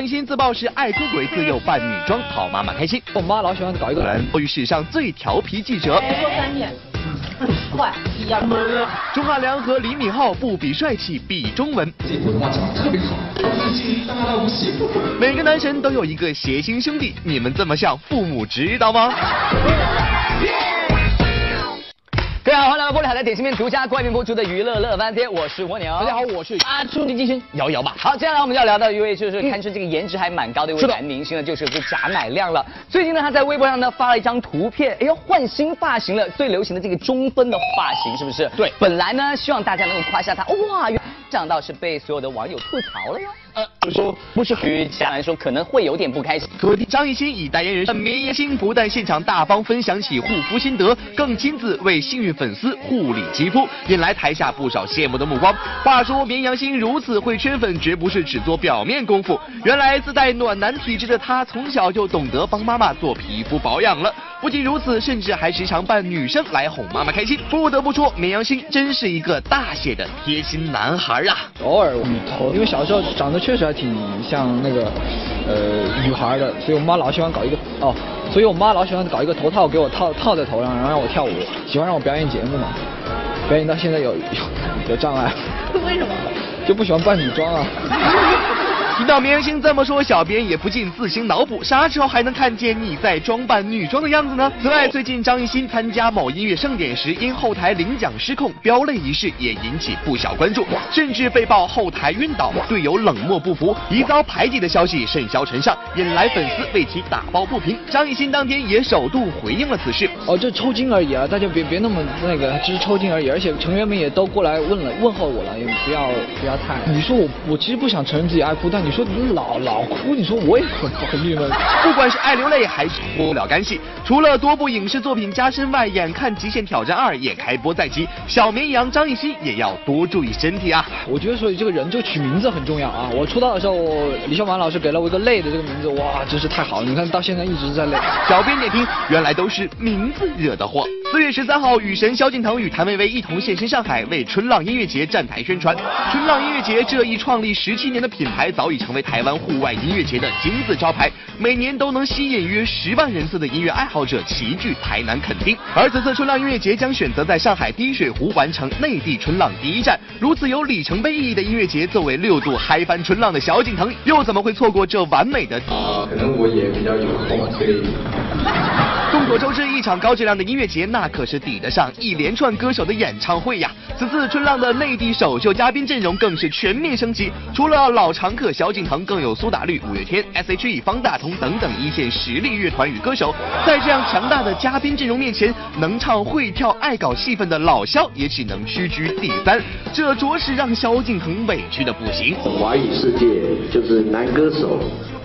张艺兴自曝是爱出轨，自幼扮女装讨妈妈开心。我妈老喜欢搞一个人，于史上最调皮记者。说三遍。快，一样。钟汉良和李敏镐不比帅气，比中文。普通话讲的特别好。每个男神都有一个谐星兄弟，你们这么像，父母知道吗？各位好，欢迎来到玻璃海的点心面独家冠名播出的娱乐乐翻天，我是蜗牛。大家好，我是啊，兄弟继续摇一摇吧。好，接下来我们要聊到一位就是堪称这个颜值还蛮高的一位男明星呢，就是这贾乃亮了。最近呢，他在微博上呢发了一张图片，哎呦，换新发型了，最流行的这个中分的发型是不是？对，本来呢希望大家能够夸下他，哇，没想到是被所有的网友吐槽了呀。呃，就说不是于贾来说可能会有点不开心。张艺兴以代言人绵延兴不但现场大方分享起护肤心得，更亲自为幸运粉丝护理肌肤，引来台下不少羡慕的目光。话说绵羊星如此会圈粉，绝不是只做表面功夫。原来自带暖男体质的他，从小就懂得帮妈妈做皮肤保养了。不仅如此，甚至还时常扮女生来哄妈妈开心。不得不说，绵羊星真是一个大写的贴心男孩啊！偶尔女头，因为小时候长得确实还挺像那个呃女孩的，所以我妈老喜欢搞一个哦，所以我妈老喜欢搞一个头套给我套套在头上，然后让我跳舞，喜欢让我表演节目嘛。表演到现在有有有障碍。为什么？就不喜欢扮女装啊。听到明星这么说，小编也不禁自行脑补，啥时候还能看见你在装扮女装的样子呢？此外，最近张艺兴参加某音乐盛典时，因后台领奖失控飙泪一事也引起不小关注，甚至被曝后台晕倒，队友冷漠不服，疑遭排挤的消息甚嚣尘上，引来粉丝为其打抱不平。张艺兴当天也首度回应了此事。哦，这抽筋而已啊，大家别别那么那个，只是抽筋而已，而且成员们也都过来问了问候我了，也不要不要太。你说我我其实不想承认自己爱哭，但你。你说你老老哭，你说我也很很郁闷。不管是爱流泪还是脱不了干系，除了多部影视作品加身外，眼看《极限挑战二》也开播在即，小绵羊张艺兴也要多注意身体啊！我觉得，所以这个人就取名字很重要啊！我出道的时候，李小满老师给了我一个“泪”的这个名字，哇，真是太好了！你看到现在一直在泪。小编点评：原来都是名字惹的祸。四月十三号，雨神萧敬腾与谭维维一同现身上海，为春浪音乐节站台宣传。春浪音乐节这一创立十七年的品牌，早已。成为台湾户外音乐节的金字招牌，每年都能吸引约十万人次的音乐爱好者齐聚台南垦丁。而此次春浪音乐节将选择在上海滴水湖完成内地春浪第一站，如此有里程碑意义的音乐节，作为六度嗨翻春浪的小景腾，又怎么会错过这完美的？啊，可能我也比较有空，所以。众所周知，一场高质量的音乐节，那可是抵得上一连串歌手的演唱会呀。此次春浪的内地首秀嘉宾阵容更是全面升级，除了老常客萧敬腾，更有苏打绿、五月天、S.H.E、方大同等等一线实力乐团与歌手。在这样强大的嘉宾阵容面前，能唱会跳、爱搞戏份的老萧也只能屈居第三，这着实让萧敬腾委屈的不行。华语世界就是男歌手，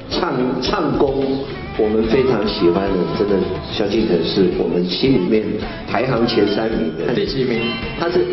唱唱功。我们非常喜欢的，真的萧敬腾是我们心里面排行前三名的。第几名？他是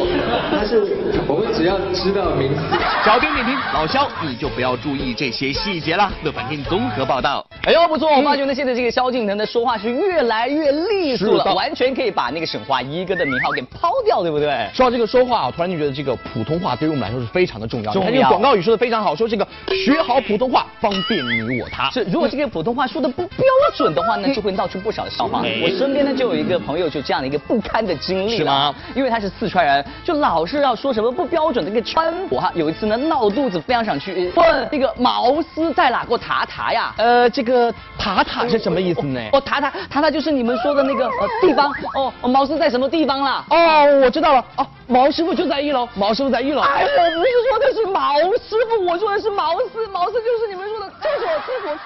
他是，我们只要知道名字。小编点评：老萧，你就不要注意这些细节了。乐翻天综合报道。哎呦，不错，我发觉呢，现在这个萧敬腾的说话是越来越利索了，完全可以把那个沈华一哥的名号给抛掉，对不对？说到这个说话，我突然就觉得这个普通话对于我们来说是非常的重要。重要。这个广告语说的非常好，说这个学好普通话，方便你我他。是，如果这个普通话说的不。标准的话呢，就会闹出不少的笑话。我身边呢就有一个朋友，就这样的一个不堪的经历是吗？因为他是四川人，就老是要说什么不标准的一个川普哈。有一次呢闹肚子，非常想去问那个毛丝在哪个塔塔呀？呃，这个塔塔是什么意思呢？哦，塔塔塔塔就是你们说的那个呃地方哦。毛师在什么地方了？哦，我知道了。哦，毛师傅就在一楼。毛师傅在一楼。哎，我不是说的是毛师傅，我说的是毛师。毛师就是你们说的厕所厕所厕。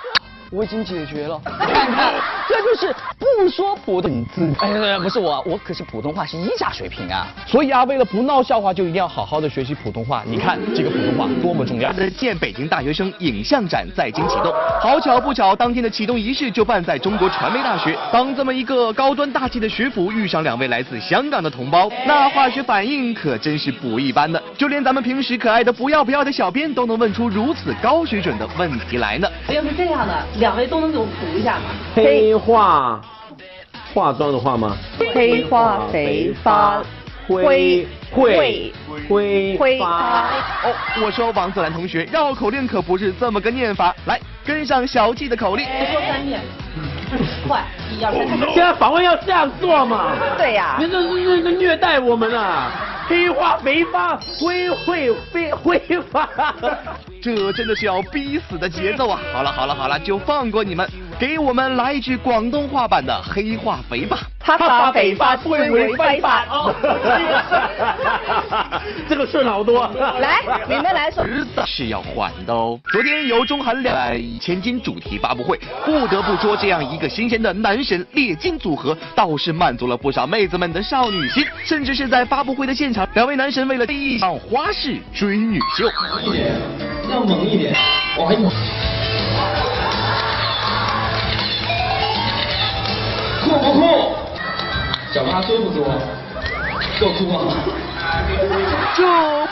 我已经解决了，看看，这就是不说普通字。哎，不是我，我可是普通话是一甲水平啊。所以啊，为了不闹笑话，就一定要好好的学习普通话。你看这个普通话多么重要。建北京大学生影像展在京启动，好巧不巧，当天的启动仪式就办在中国传媒大学。当这么一个高端大气的学府遇上两位来自香港的同胞，那化学反应可真是不一般的。就连咱们平时可爱的不要不要的小编，都能问出如此高水准的问题来呢。要是这样的。两位都能给我读一下吗？黑化化妆的话吗？黑化肥发灰会挥发。哦，我说王子兰同学，绕口令可不是这么个念法。来，跟上小纪的口令。说三遍，快，一二三。现在访问要这样做嘛？对呀你这是这虐待我们啊！黑化肥发，灰会飞挥发。这真的是要逼死的节奏啊！好了好了好了，就放过你们，给我们来一句广东话版的黑化肥吧。他发肥发，灰为非法。这个顺好多。来，你们来说。日子是要还的哦。昨天由中韩两千金主题发布会，不得不说，这样一个新鲜的男神列金组合，倒是满足了不少妹子们的少女心。甚至是在发布会的现场，两位男神为了第一场花式追女秀，一点，要猛一点。哇。酷不酷？脚趴多不多？够酷吗？这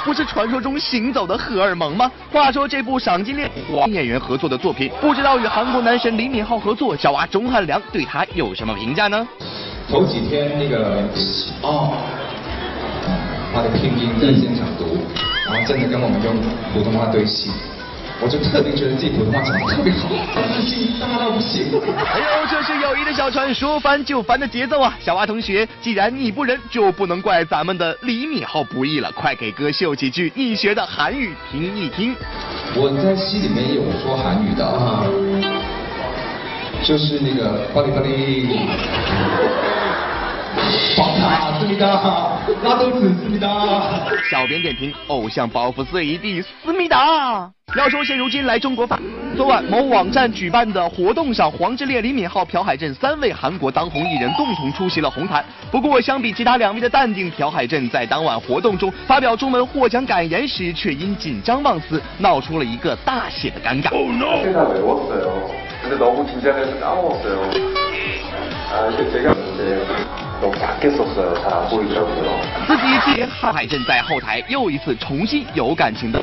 不是传说中行走的荷尔蒙吗？话说这部赏金猎华演员合作的作品，不知道与韩国男神李敏镐合作，小娃钟汉良对他有什么评价呢？头几天那个哦，他的拼音在现场读，然后真的跟我们用普通话对戏，我就特别觉得自己普通话讲得特别好，自信大到不行。哎呦，这是友谊的小船说翻就翻的节奏啊！小蛙同学，既然你不仁，就不能怪咱们的李敏镐不义了，快给哥秀几句你学的韩语听一听。我在戏里面有说韩语的啊，就是那个巴里巴里，宝塔思密达，拉肚子思密达。小编点评：偶像包袱碎一地，思密达。要说现如今来中国吧，昨晚某网站举办的活动上，黄致列、李敏镐、朴海镇三位韩国当红艺人共同出席了红毯。不过相比其他两位的淡定，朴海镇在当晚活动中发表中文获奖感言时，却因紧张忘词，闹出了一个大写的尴尬。自己是朴海镇在后台又一次重新有感情的。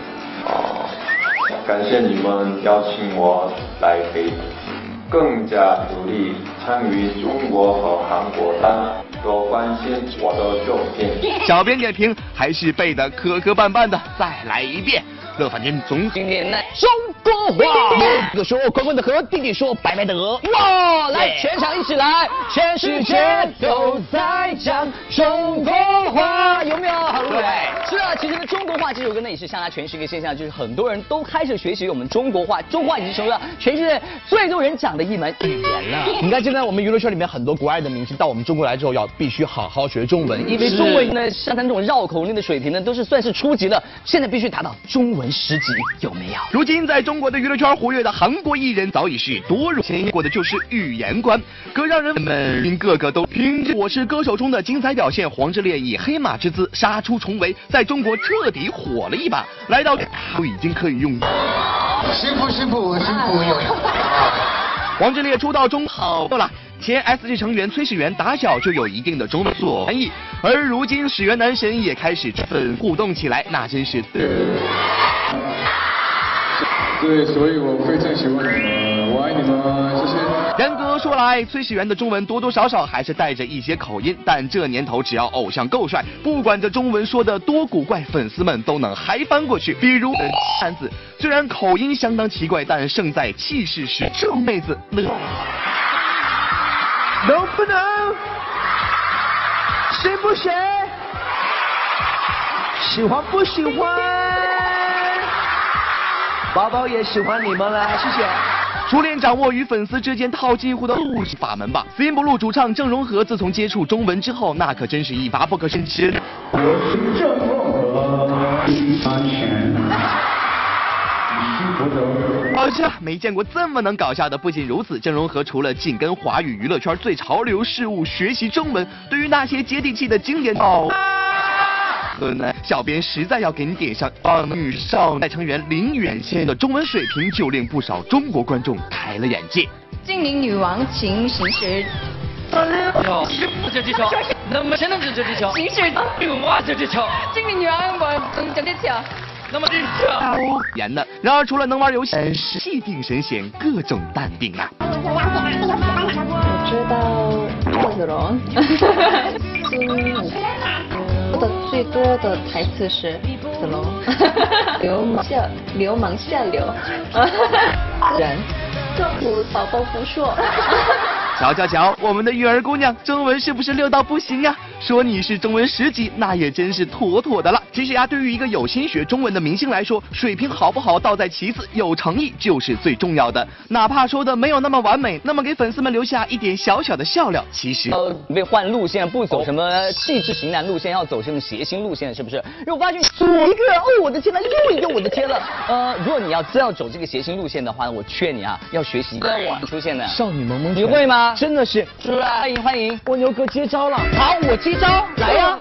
어, 感谢你们邀请我来给更加努力参与中国和韩国的，多关心我的作品。小编点评还是背的磕磕绊绊的，再来一遍。乐翻天总今天来中国话，哥哥说滚滚的河，弟弟说白白的鹅。哇，来全场一起来，全世界都在讲中国话，有没有？对，是啊，其实呢，中国话这首歌呢也是向它诠释一个现象，就是很多人都开始学习我们中国话，中国话已经成为了全世界最多人讲的一门语言了。你看现在我们娱乐圈里面很多国外的明星到我们中国来之后，要必须好好学中文，因为中文呢，像他这种绕口令的水平呢，都是算是初级了，现在必须达到中文十级，有没有？如今在中国的娱乐圈活跃的韩国艺人早已是多如牵过的就是语言关，可让人们个个都凭着《我是歌手》中的精彩表现，黄致列以黑马之姿杀出重围，在中国彻底火了一把，来到都已经可以用。辛苦辛苦辛苦有。王志烈出道中好了，前 S.G 成员崔始源打小就有一定的中文所翻译，而如今始源男神也开始粉互动起来，那真是。对，所以我非常喜欢你们，我爱你们，谢谢。严格说来，崔始源的中文多多少少还是带着一些口音，但这年头只要偶像够帅，不管这中文说的多古怪，粉丝们都能嗨翻过去。比如三子，虽然口音相当奇怪，但胜在气势是这妹子乐。能不能？行不行？喜欢不喜欢？宝宝也喜欢你们了，谢谢。熟练掌握与粉丝之间套近乎的路法门吧。Slim Blue 主唱郑容和自从接触中文之后，那可真是一发不可收拾。好像没见过这么能搞笑的。不仅如此，郑容和除了紧跟华语娱乐圈最潮流事物学习中文，对于那些接地气的经典哦。河南小编实在要给你点上啊！女少代成员林远宪的中文水平，就令不少中国观众开了眼界。精灵女王秦行使。这技巧，那么谁能指这技巧？行使哇，这技巧，精灵女王我能这技巧。那么这巧，严的。然而除了能玩游戏，气定神闲，各种淡定啊。我知道子龙，孙悟空的最多的台词是子龙，流氓下流氓下流，人。祝福宝宝不硕。瞧瞧瞧，我们的玉儿姑娘中文是不是溜到不行呀？说你是中文十级，那也真是妥妥的了。其实呀，对于一个有心学中文的明星来说，水平好不好倒在其次，有诚意就是最重要的。哪怕说的没有那么完美，那么给粉丝们留下一点小小的笑料，其实呃，被换路线，不走什么气质型男路线，要走这种谐星路线，是不是？如果发现左一个，哦，我的天呐，右一个，我的天了。呃，如果你要真要走这个谐星路线的话，我劝你啊，要学习在网出现的少女萌萌，你会吗？真的是，是？欢迎欢迎，蜗牛哥接招了。好，我接招，来呀。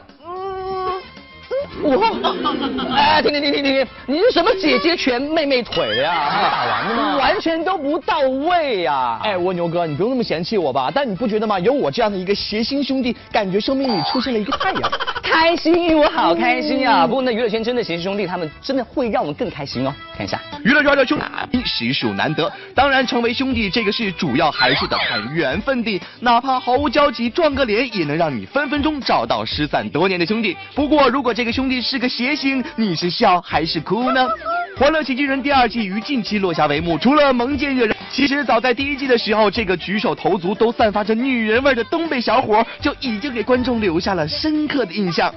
我，哎，停停停停停停！你是什么姐姐拳、妹妹腿的呀？打完的吗？完全都不到位呀！哎，蜗牛哥，你不用那么嫌弃我吧？但你不觉得吗？有我这样的一个谐星兄弟，感觉生命里出现了一个太阳。开心，我好开心啊！不过那娱乐圈真的谐星兄弟，他们真的会让我们更开心哦。看一下，娱乐圈的兄弟实属难得，当然成为兄弟这个事，主要还是得看缘分的。哪怕毫无交集，撞个脸也能让你分分钟找到失散多年的兄弟。不过，如果这个兄弟是个谐星，你是笑还是哭呢？《欢乐喜剧人》第二季于近期落下帷幕，除了萌见惹人，其实早在第一季的时候，这个举手投足都散发着女人味的东北小伙就已经给观众留下了深刻的印象。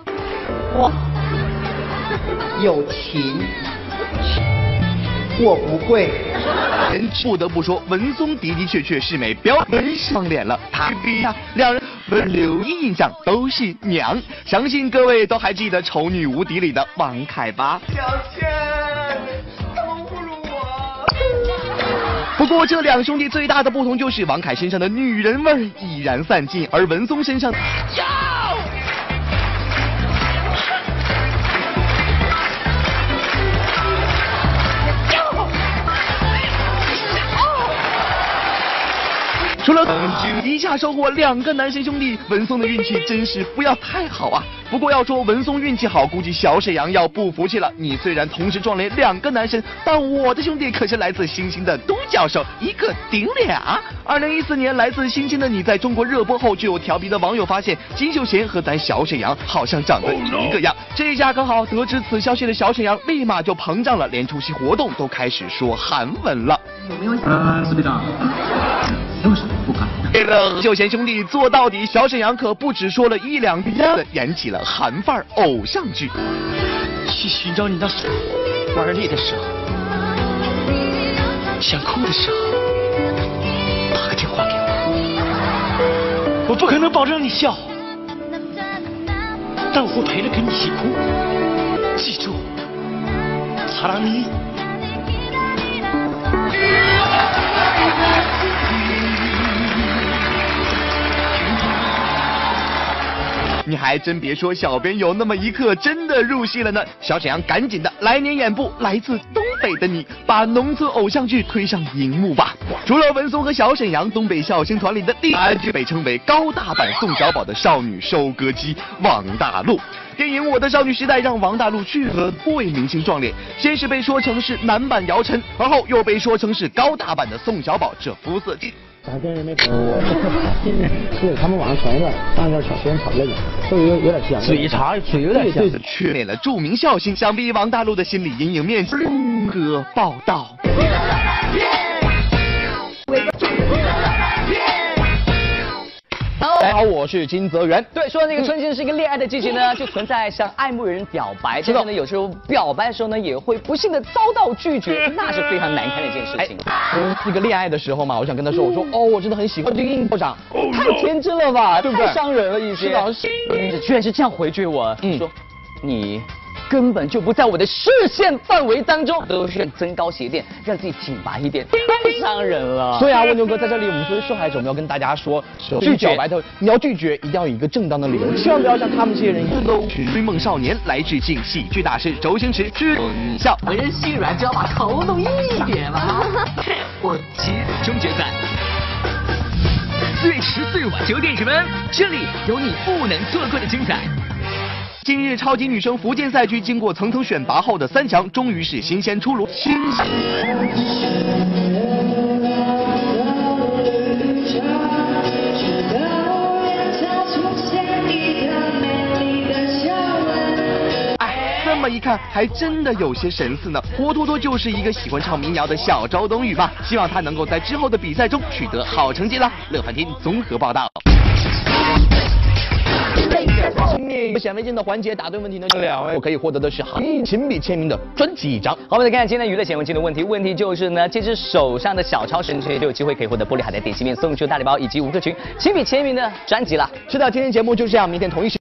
哇，有情，我不会。人不得不说，文松的的确确是美，表演上脸了。他呀，两人留意印象都是娘，相信各位都还记得《丑女无敌》里的王凯吧？小倩，他们侮辱我。不过这两兄弟最大的不同就是王凯身上的女人味已然散尽，而文松身上。除了一下收获两个男神兄弟，文松的运气真是不要太好啊！不过要说文松运气好，估计小沈阳要不服气了。你虽然同时撞脸两个男神，但我的兄弟可是来自星星的都教授，一个顶俩。二零一四年，来自星星的你在中国热播后，就有调皮的网友发现金秀贤和咱小沈阳好像长得一个样。这下可好得知此消息的小沈阳立马就膨胀了，连出席活动都开始说韩文了。有没有？呃，司队长。有什么不敢？秀贤兄弟做到底，小沈阳可不止说了一两句，演起了韩范偶像剧。去寻找你那，玩累的时候，想哭的时候，打个电话给我。我不可能保证你笑，但我会陪着跟你一起哭。记住，萨拉米。你还真别说，小编有那么一刻真的入戏了呢。小沈阳赶紧的来年演部《来自东北的你》，把农村偶像剧推上荧幕吧。除了文松和小沈阳，东北笑星团里的第二句被称为高大版宋小宝的少女收割机王大陆。电影《我的少女时代》让王大陆去和多位明星撞脸，先是被说成是男版姚晨，而后又被说成是高大版的宋小宝，这肤色。咱跟人没说过，是他们网上传的，当然小学生吵那个，都有有点像，嘴茶嘴有点像，缺脸了著名笑星，想必王大陆的心理阴影面积。如何报道？好，我是金泽源。对，说那个春天是一个恋爱的季节呢，就存在向爱慕的人表白，但是呢，有时候表白的时候呢，也会不幸的遭到拒绝，那是非常难堪的一件事情。那个恋爱的时候嘛，我想跟他说，我说哦，我真的很喜欢这个应部长，太天真了吧？太伤人了一些。是你居然是这样回绝我，说你。根本就不在我的视线范围当中，都是增高鞋垫，让自己挺拔一点，太伤人了。所以啊，蜗牛哥在这里，我们作为受害者，我们要跟大家说，拒绝表白头，你要拒绝，一定要有一个正当的理由，千万不要像他们这些人一样。追梦少年来致敬喜剧大师周星驰，知笑。为人心软，就要把头弄硬一点嘛。我七终决赛，最迟最晚九点十分，这里有你不能错过的精彩。今日超级女生福建赛区经过层层选拔后的三强，终于是新鲜出炉。新哎，这么一看，还真的有些神似呢，活脱脱就是一个喜欢唱民谣的小周冬雨吧。希望他能够在之后的比赛中取得好成绩啦。乐翻天综合报道。显微镜的环节答对问题呢，有两位我可以获得的是行业亲笔签名的专辑一张。好，我们来看看今天娱乐显微镜的问题，问题就是呢，这只手上的小超神锤就有机会可以获得玻璃海的点心面送出大礼包以及吴克群亲笔签名的专辑了。是的，今天节目就这样，明天同一时。